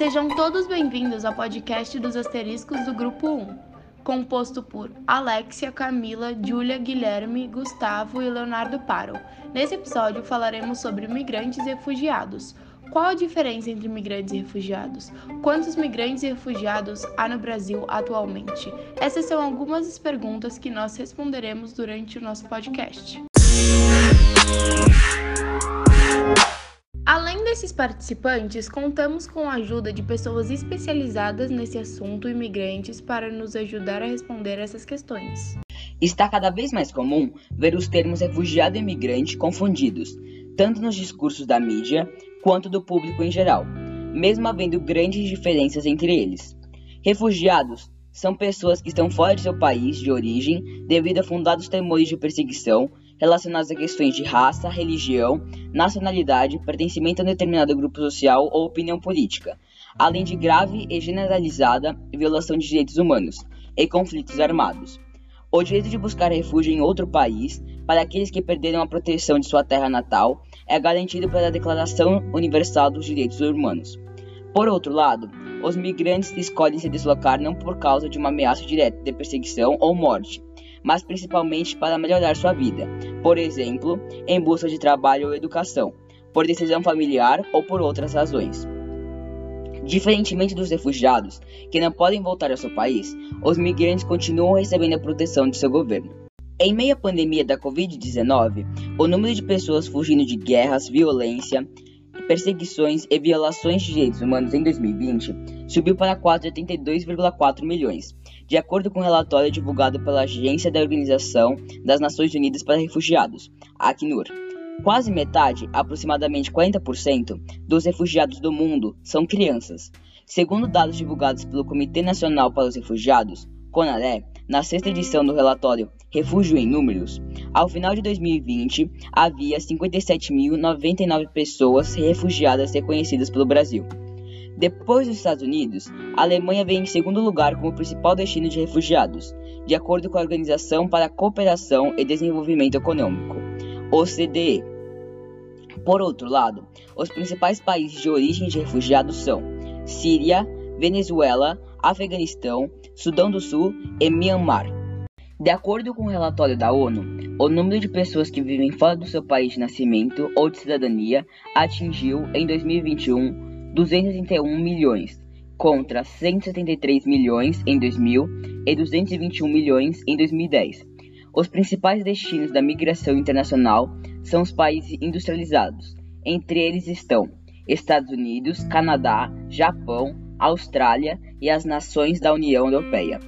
Sejam todos bem-vindos ao podcast dos asteriscos do Grupo 1, composto por Alexia, Camila, Júlia, Guilherme, Gustavo e Leonardo Paro. Nesse episódio falaremos sobre migrantes e refugiados. Qual a diferença entre migrantes e refugiados? Quantos migrantes e refugiados há no Brasil atualmente? Essas são algumas das perguntas que nós responderemos durante o nosso podcast. Além desses participantes, contamos com a ajuda de pessoas especializadas nesse assunto imigrantes para nos ajudar a responder essas questões. Está cada vez mais comum ver os termos refugiado e imigrante confundidos, tanto nos discursos da mídia quanto do público em geral, mesmo havendo grandes diferenças entre eles. Refugiados são pessoas que estão fora de seu país de origem devido a fundados temores de perseguição relacionados a questões de raça, religião, nacionalidade, pertencimento a um determinado grupo social ou opinião política, além de grave e generalizada violação de direitos humanos e conflitos armados. O direito de buscar refúgio em outro país, para aqueles que perderam a proteção de sua terra natal, é garantido pela Declaração Universal dos Direitos Humanos. Por outro lado, os migrantes escolhem se deslocar não por causa de uma ameaça direta de perseguição ou morte, mas principalmente para melhorar sua vida, por exemplo, em busca de trabalho ou educação, por decisão familiar ou por outras razões. Diferentemente dos refugiados, que não podem voltar ao seu país, os migrantes continuam recebendo a proteção de seu governo. Em meio à pandemia da Covid-19, o número de pessoas fugindo de guerras, violência, perseguições e violações de direitos humanos em 2020 subiu para 482,4 milhões, de acordo com um relatório divulgado pela Agência da Organização das Nações Unidas para Refugiados, Acnur. Quase metade, aproximadamente 40%, dos refugiados do mundo são crianças. Segundo dados divulgados pelo Comitê Nacional para os Refugiados, CONARE, na sexta edição do relatório Refúgio em Números, ao final de 2020 havia 57.099 pessoas refugiadas reconhecidas pelo Brasil. Depois dos Estados Unidos, a Alemanha vem em segundo lugar como principal destino de refugiados, de acordo com a Organização para a Cooperação e Desenvolvimento Econômico, OCDE. Por outro lado, os principais países de origem de refugiados são Síria, Venezuela, Afeganistão, Sudão do Sul e Myanmar. De acordo com o um relatório da ONU, o número de pessoas que vivem fora do seu país de nascimento ou de cidadania atingiu, em 2021, 231 milhões, contra 173 milhões em 2000 e 221 milhões em 2010. Os principais destinos da migração internacional são os países industrializados. Entre eles estão Estados Unidos, Canadá, Japão, Austrália e as nações da União Europeia.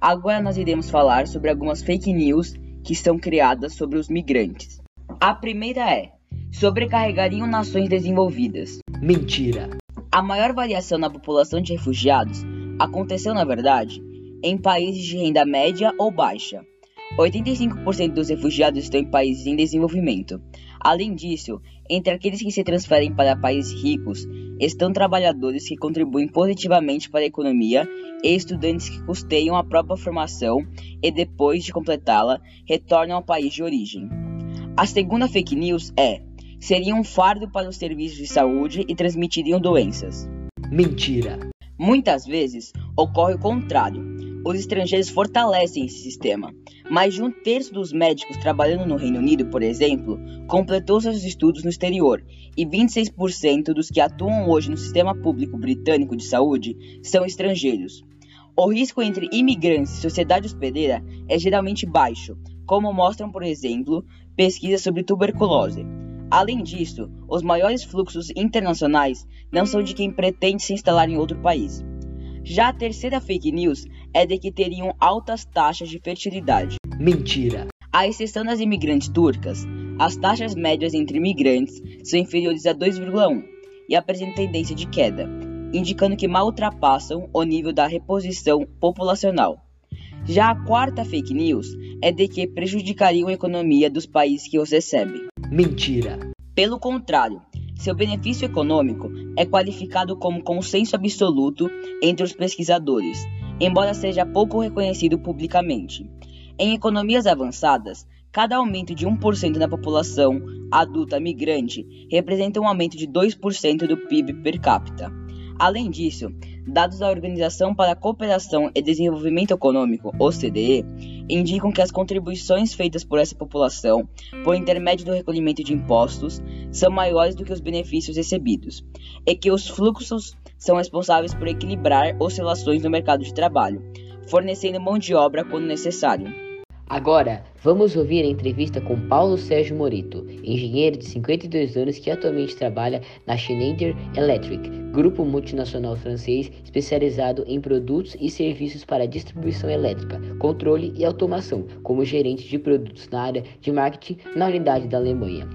Agora nós iremos falar sobre algumas fake news que são criadas sobre os migrantes. A primeira é: sobrecarregariam nações desenvolvidas. Mentira! A maior variação na população de refugiados aconteceu, na verdade, em países de renda média ou baixa. 85% dos refugiados estão em países em desenvolvimento. Além disso, entre aqueles que se transferem para países ricos, estão trabalhadores que contribuem positivamente para a economia e estudantes que custeiam a própria formação e, depois de completá-la, retornam ao país de origem. A segunda fake news é: seriam um fardo para os serviços de saúde e transmitiriam doenças. Mentira! Muitas vezes ocorre o contrário. Os estrangeiros fortalecem esse sistema. Mais de um terço dos médicos trabalhando no Reino Unido, por exemplo, completou seus estudos no exterior, e 26% dos que atuam hoje no sistema público britânico de saúde são estrangeiros. O risco entre imigrantes e sociedade hospedeira é geralmente baixo, como mostram, por exemplo, pesquisas sobre tuberculose. Além disso, os maiores fluxos internacionais não são de quem pretende se instalar em outro país. Já a terceira fake news é de que teriam altas taxas de fertilidade. Mentira! À exceção das imigrantes turcas, as taxas médias entre imigrantes são inferiores a 2,1 e apresentam tendência de queda, indicando que mal ultrapassam o nível da reposição populacional. Já a quarta fake news é de que prejudicariam a economia dos países que os recebem. Mentira. Pelo contrário, seu benefício econômico é qualificado como consenso absoluto entre os pesquisadores, embora seja pouco reconhecido publicamente. Em economias avançadas, cada aumento de 1% na população adulta migrante representa um aumento de 2% do PIB per capita. Além disso, dados da Organização para a Cooperação e Desenvolvimento Econômico, OCDE, indicam que as contribuições feitas por essa população, por intermédio do recolhimento de impostos, são maiores do que os benefícios recebidos, e que os fluxos são responsáveis por equilibrar oscilações no mercado de trabalho, fornecendo mão de obra quando necessário. Agora, vamos ouvir a entrevista com Paulo Sérgio Morito, engenheiro de 52 anos que atualmente trabalha na Schneider Electric, grupo multinacional francês especializado em produtos e serviços para distribuição elétrica, controle e automação, como gerente de produtos na área de marketing na unidade da Alemanha.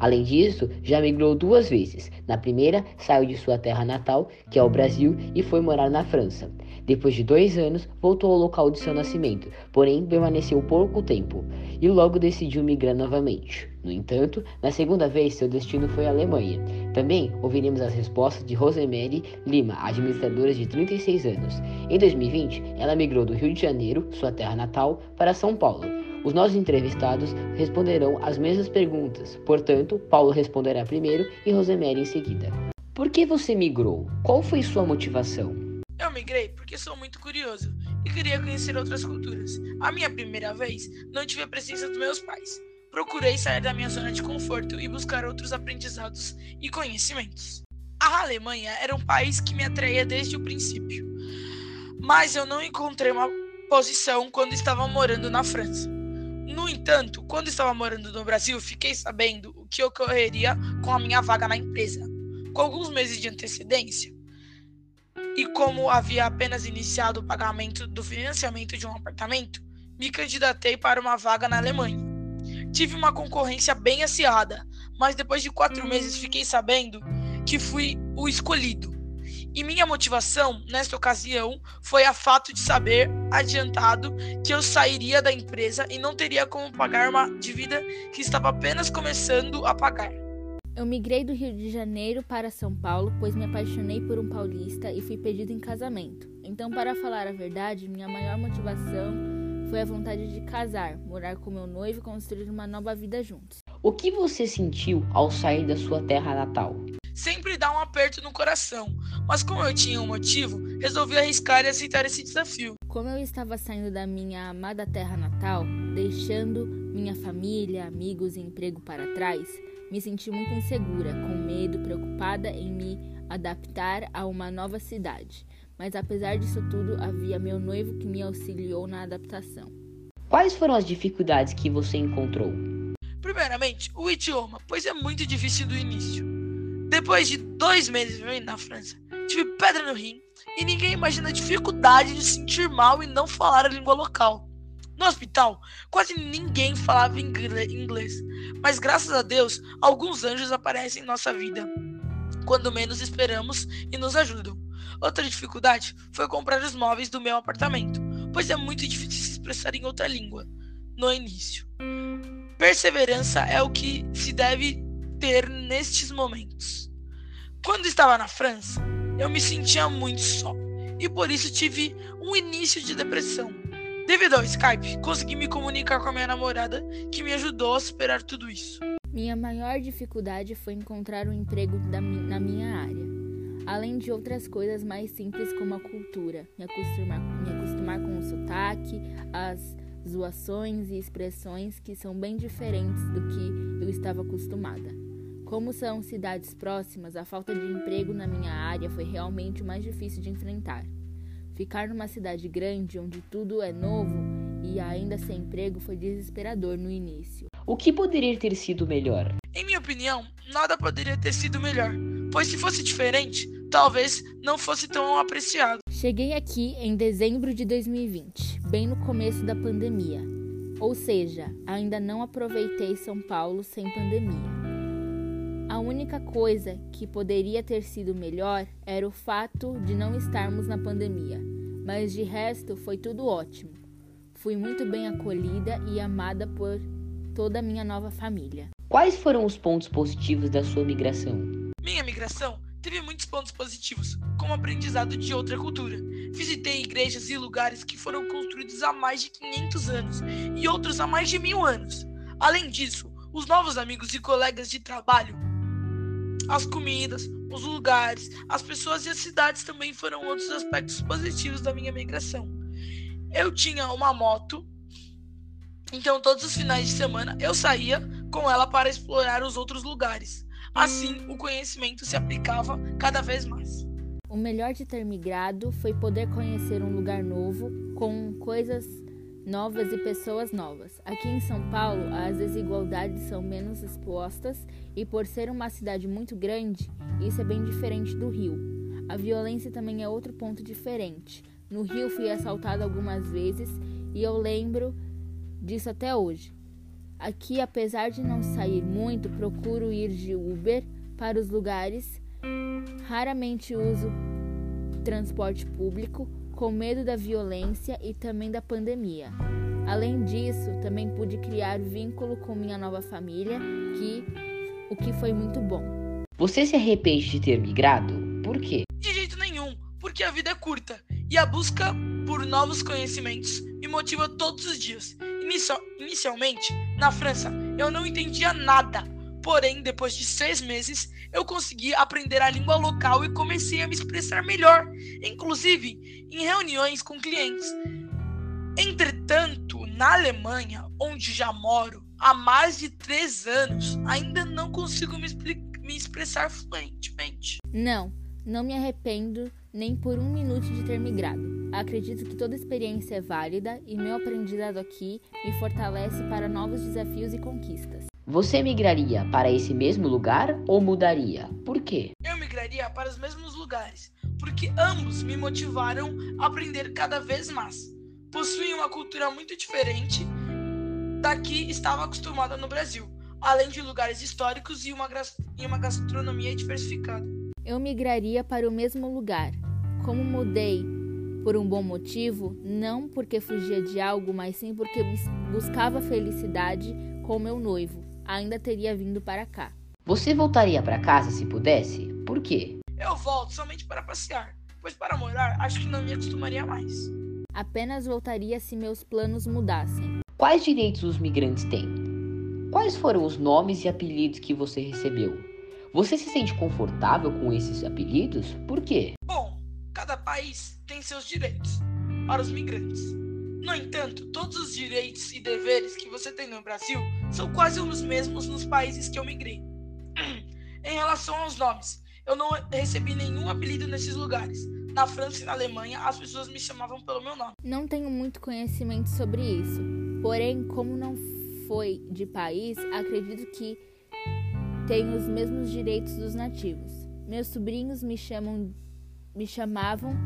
Além disso, já migrou duas vezes. Na primeira, saiu de sua terra natal, que é o Brasil, e foi morar na França. Depois de dois anos, voltou ao local de seu nascimento, porém permaneceu pouco tempo e logo decidiu migrar novamente. No entanto, na segunda vez, seu destino foi a Alemanha. Também ouviremos as respostas de Rosemary Lima, administradora de 36 anos. Em 2020, ela migrou do Rio de Janeiro, sua terra natal, para São Paulo. Os nossos entrevistados responderão as mesmas perguntas, portanto, Paulo responderá primeiro e Rosemary em seguida. Por que você migrou? Qual foi sua motivação? Eu migrei porque sou muito curioso e queria conhecer outras culturas. A minha primeira vez, não tive a presença dos meus pais. Procurei sair da minha zona de conforto e buscar outros aprendizados e conhecimentos. A Alemanha era um país que me atraía desde o princípio, mas eu não encontrei uma posição quando estava morando na França. No entanto, quando estava morando no Brasil, fiquei sabendo o que ocorreria com a minha vaga na empresa. Com alguns meses de antecedência, e como havia apenas iniciado o pagamento do financiamento de um apartamento, me candidatei para uma vaga na Alemanha. Tive uma concorrência bem acirrada, mas depois de quatro meses fiquei sabendo que fui o escolhido. E minha motivação nesta ocasião foi a fato de saber adiantado que eu sairia da empresa e não teria como pagar uma dívida que estava apenas começando a pagar. Eu migrei do Rio de Janeiro para São Paulo, pois me apaixonei por um paulista e fui pedido em casamento. Então, para falar a verdade, minha maior motivação foi a vontade de casar, morar com meu noivo e construir uma nova vida juntos. O que você sentiu ao sair da sua terra natal? Sempre dá um aperto no coração, mas como eu tinha um motivo, resolvi arriscar e aceitar esse desafio. Como eu estava saindo da minha amada terra natal, deixando minha família, amigos e emprego para trás, me senti muito insegura, com medo, preocupada em me adaptar a uma nova cidade. Mas apesar disso tudo, havia meu noivo que me auxiliou na adaptação. Quais foram as dificuldades que você encontrou? Primeiramente, o idioma, pois é muito difícil do início. Depois de dois meses vivendo na França, tive pedra no rim e ninguém imagina a dificuldade de sentir mal e não falar a língua local. No hospital, quase ninguém falava inglês, mas graças a Deus, alguns anjos aparecem em nossa vida quando menos esperamos e nos ajudam. Outra dificuldade foi comprar os móveis do meu apartamento, pois é muito difícil se expressar em outra língua no início. Perseverança é o que se deve ter nestes momentos. Quando estava na França, eu me sentia muito só e por isso tive um início de depressão. Devido ao Skype, consegui me comunicar com a minha namorada, que me ajudou a superar tudo isso. Minha maior dificuldade foi encontrar um emprego na minha área, além de outras coisas mais simples como a cultura, me acostumar, me acostumar com o sotaque, as zoações e expressões que são bem diferentes do que eu estava acostumada. Como são cidades próximas, a falta de emprego na minha área foi realmente o mais difícil de enfrentar. Ficar numa cidade grande onde tudo é novo e ainda sem emprego foi desesperador no início. O que poderia ter sido melhor? Em minha opinião, nada poderia ter sido melhor, pois se fosse diferente, talvez não fosse tão apreciado. Cheguei aqui em dezembro de 2020, bem no começo da pandemia. Ou seja, ainda não aproveitei São Paulo sem pandemia. A única coisa que poderia ter sido melhor era o fato de não estarmos na pandemia, mas de resto foi tudo ótimo. Fui muito bem acolhida e amada por toda a minha nova família. Quais foram os pontos positivos da sua migração? Minha migração teve muitos pontos positivos, como aprendizado de outra cultura. Visitei igrejas e lugares que foram construídos há mais de 500 anos e outros há mais de mil anos. Além disso, os novos amigos e colegas de trabalho as comidas, os lugares, as pessoas e as cidades também foram outros aspectos positivos da minha migração. Eu tinha uma moto, então todos os finais de semana eu saía com ela para explorar os outros lugares. Assim, o conhecimento se aplicava cada vez mais. O melhor de ter migrado foi poder conhecer um lugar novo, com coisas novas e pessoas novas. Aqui em São Paulo, as desigualdades são menos expostas e, por ser uma cidade muito grande, isso é bem diferente do Rio. A violência também é outro ponto diferente. No Rio, fui assaltado algumas vezes e eu lembro disso até hoje. Aqui, apesar de não sair muito, procuro ir de Uber para os lugares. Raramente uso transporte público com medo da violência e também da pandemia. Além disso, também pude criar vínculo com minha nova família, que o que foi muito bom. Você se arrepende de ter migrado? Por quê? De jeito nenhum, porque a vida é curta e a busca por novos conhecimentos me motiva todos os dias. Inicial, inicialmente, na França, eu não entendia nada Porém, depois de seis meses, eu consegui aprender a língua local e comecei a me expressar melhor, inclusive em reuniões com clientes. Entretanto, na Alemanha, onde já moro há mais de três anos, ainda não consigo me, me expressar fluentemente. Não, não me arrependo nem por um minuto de ter migrado. Acredito que toda experiência é válida e meu aprendizado aqui me fortalece para novos desafios e conquistas. Você migraria para esse mesmo lugar ou mudaria? Por quê? Eu migraria para os mesmos lugares, porque ambos me motivaram a aprender cada vez mais. Possuem uma cultura muito diferente da que estava acostumada no Brasil, além de lugares históricos e uma, e uma gastronomia diversificada. Eu migraria para o mesmo lugar. Como mudei por um bom motivo, não porque fugia de algo, mas sim porque buscava felicidade com meu noivo ainda teria vindo para cá. Você voltaria para casa se pudesse? Por quê? Eu volto somente para passear, pois para morar acho que não me acostumaria mais. Apenas voltaria se meus planos mudassem. Quais direitos os migrantes têm? Quais foram os nomes e apelidos que você recebeu? Você se sente confortável com esses apelidos? Por quê? Bom, cada país tem seus direitos para os migrantes. No entanto, todos os direitos e deveres que você tem no Brasil são quase os mesmos nos países que eu migrei. em relação aos nomes, eu não recebi nenhum apelido nesses lugares. Na França e na Alemanha, as pessoas me chamavam pelo meu nome. Não tenho muito conhecimento sobre isso. Porém, como não foi de país, acredito que tenho os mesmos direitos dos nativos. Meus sobrinhos me chamam me chamavam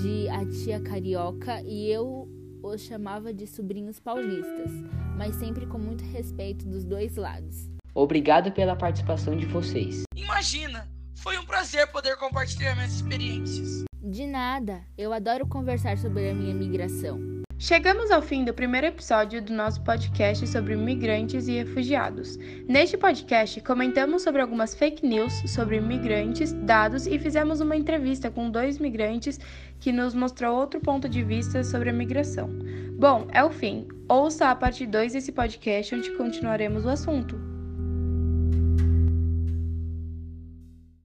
de a tia carioca e eu os chamava de sobrinhos paulistas, mas sempre com muito respeito dos dois lados. Obrigado pela participação de vocês. Imagina! Foi um prazer poder compartilhar minhas experiências. De nada, eu adoro conversar sobre a minha migração. Chegamos ao fim do primeiro episódio do nosso podcast sobre migrantes e refugiados. Neste podcast, comentamos sobre algumas fake news sobre migrantes, dados e fizemos uma entrevista com dois migrantes que nos mostrou outro ponto de vista sobre a migração. Bom, é o fim. Ouça a parte 2 desse podcast onde continuaremos o assunto.